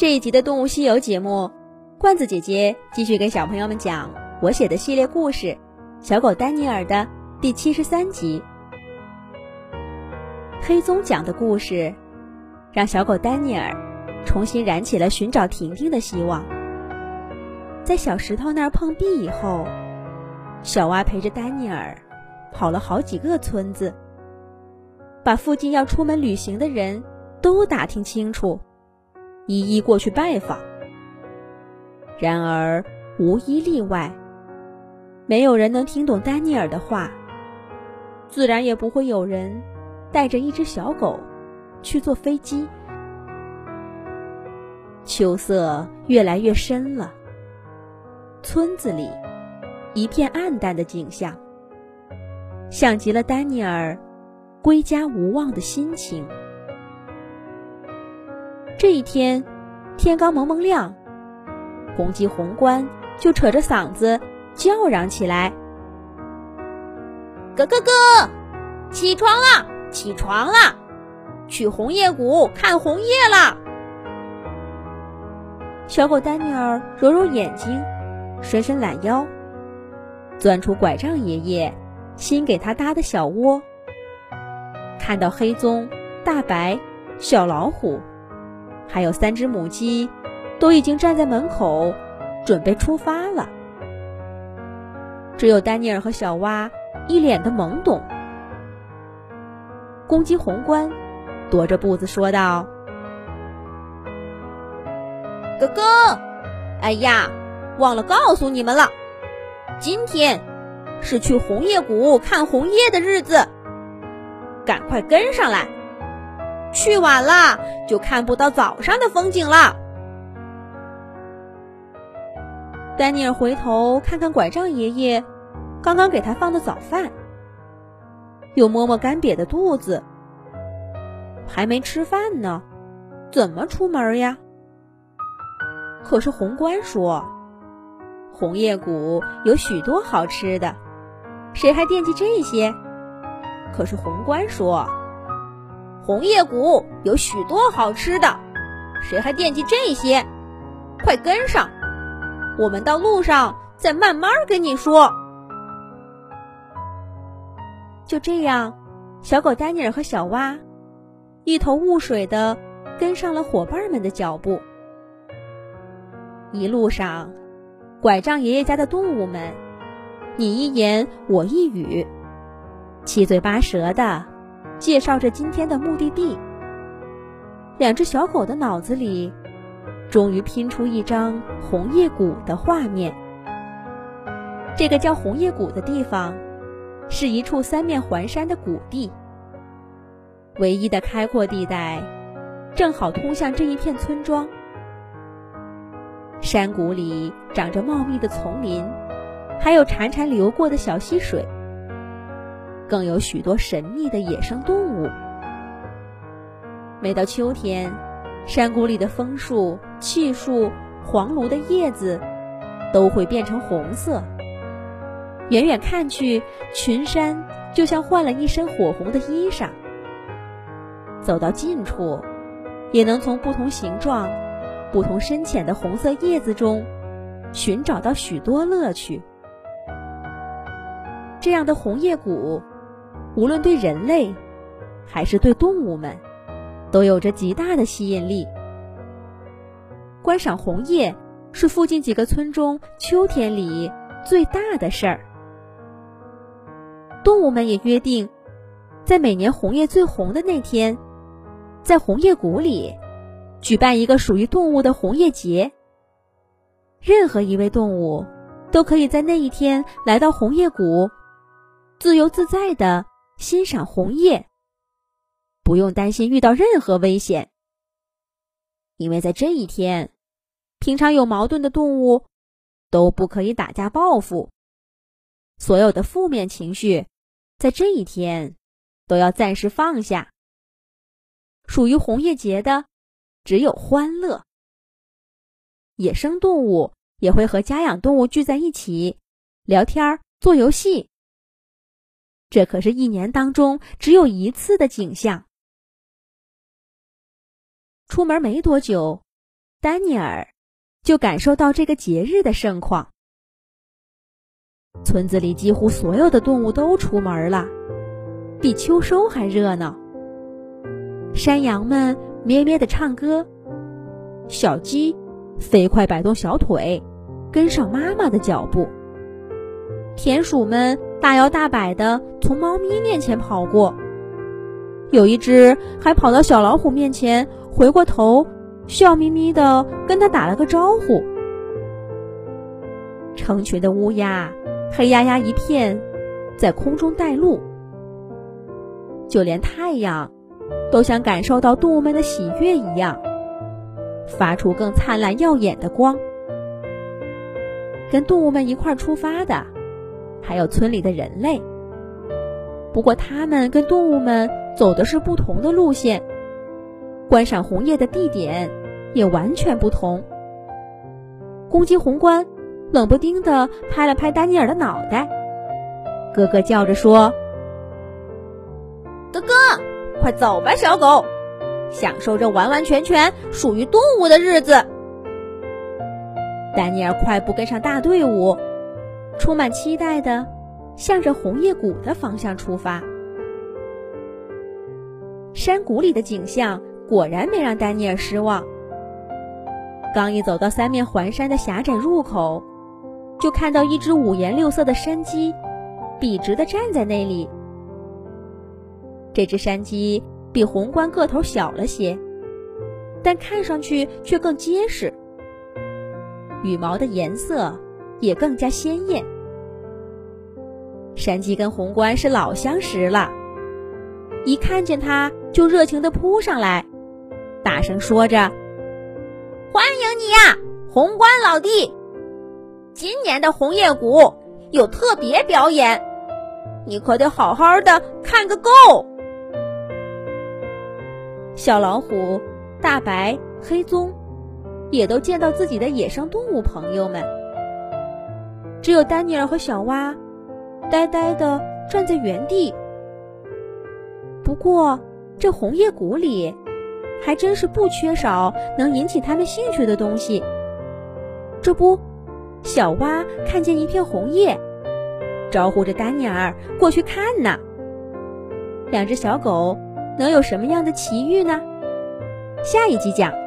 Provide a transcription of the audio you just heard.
这一集的《动物西游》节目，罐子姐姐继续给小朋友们讲我写的系列故事《小狗丹尼尔》的第七十三集。黑棕讲的故事，让小狗丹尼尔重新燃起了寻找婷婷的希望。在小石头那儿碰壁以后，小蛙陪着丹尼尔跑了好几个村子，把附近要出门旅行的人都打听清楚。一一过去拜访，然而无一例外，没有人能听懂丹尼尔的话，自然也不会有人带着一只小狗去坐飞机。秋色越来越深了，村子里一片暗淡的景象，像极了丹尼尔归家无望的心情。这一天，天刚蒙蒙亮，公鸡红冠就扯着嗓子叫嚷起来：“咯咯咯，起床啦，起床啦，去红叶谷看红叶啦！”小狗丹尼尔揉揉眼睛，伸伸懒腰，钻出拐杖爷爷新给他搭的小窝，看到黑棕、大白、小老虎。还有三只母鸡，都已经站在门口，准备出发了。只有丹尼尔和小蛙一脸的懵懂。公鸡红冠踱着步子说道：“哥哥，哎呀，忘了告诉你们了，今天是去红叶谷看红叶的日子，赶快跟上来。”去晚了就看不到早上的风景了。丹尼尔回头看看拐杖爷爷刚刚给他放的早饭，又摸摸干瘪的肚子，还没吃饭呢，怎么出门呀？可是红冠说，红叶谷有许多好吃的，谁还惦记这些？可是红冠说。红叶谷有许多好吃的，谁还惦记这些？快跟上，我们到路上再慢慢跟你说。就这样，小狗丹尼尔和小蛙一头雾水的跟上了伙伴们的脚步。一路上，拐杖爷爷家的动物们，你一言我一语，七嘴八舌的。介绍着今天的目的地。两只小狗的脑子里，终于拼出一张红叶谷的画面。这个叫红叶谷的地方，是一处三面环山的谷地。唯一的开阔地带，正好通向这一片村庄。山谷里长着茂密的丛林，还有潺潺流过的小溪水。更有许多神秘的野生动物。每到秋天，山谷里的枫树、楔树、黄芦的叶子都会变成红色。远远看去，群山就像换了一身火红的衣裳。走到近处，也能从不同形状、不同深浅的红色叶子中寻找到许多乐趣。这样的红叶谷。无论对人类，还是对动物们，都有着极大的吸引力。观赏红叶是附近几个村中秋天里最大的事儿。动物们也约定，在每年红叶最红的那天，在红叶谷里举办一个属于动物的红叶节。任何一位动物都可以在那一天来到红叶谷，自由自在的。欣赏红叶，不用担心遇到任何危险，因为在这一天，平常有矛盾的动物都不可以打架报复。所有的负面情绪，在这一天都要暂时放下。属于红叶节的，只有欢乐。野生动物也会和家养动物聚在一起，聊天、做游戏。这可是一年当中只有一次的景象。出门没多久，丹尼尔就感受到这个节日的盛况。村子里几乎所有的动物都出门了，比秋收还热闹。山羊们咩咩的唱歌，小鸡飞快摆动小腿，跟上妈妈的脚步。田鼠们大摇大摆的从猫咪面前跑过，有一只还跑到小老虎面前，回过头，笑眯眯的跟他打了个招呼。成群的乌鸦。黑压压一片，在空中带路。就连太阳，都像感受到动物们的喜悦一样，发出更灿烂耀眼的光。跟动物们一块儿出发的，还有村里的人类。不过，他们跟动物们走的是不同的路线，观赏红叶的地点也完全不同。公鸡宏观。冷不丁地拍了拍丹尼尔的脑袋，咯咯叫着说：“哥哥，快走吧，小狗，享受这完完全全属于动物的日子。”丹尼尔快步跟上大队伍，充满期待的向着红叶谷的方向出发。山谷里的景象果然没让丹尼尔失望。刚一走到三面环山的狭窄入口。就看到一只五颜六色的山鸡，笔直的站在那里。这只山鸡比红冠个头小了些，但看上去却更结实，羽毛的颜色也更加鲜艳。山鸡跟红冠是老相识了，一看见它就热情的扑上来，大声说着：“欢迎你呀，红冠老弟！”今年的红叶谷有特别表演，你可得好好的看个够。小老虎、大白、黑棕也都见到自己的野生动物朋友们，只有丹尼尔和小蛙呆呆的站在原地。不过，这红叶谷里还真是不缺少能引起他们兴趣的东西，这不。小蛙看见一片红叶，招呼着丹尼尔过去看呢。两只小狗能有什么样的奇遇呢？下一集讲。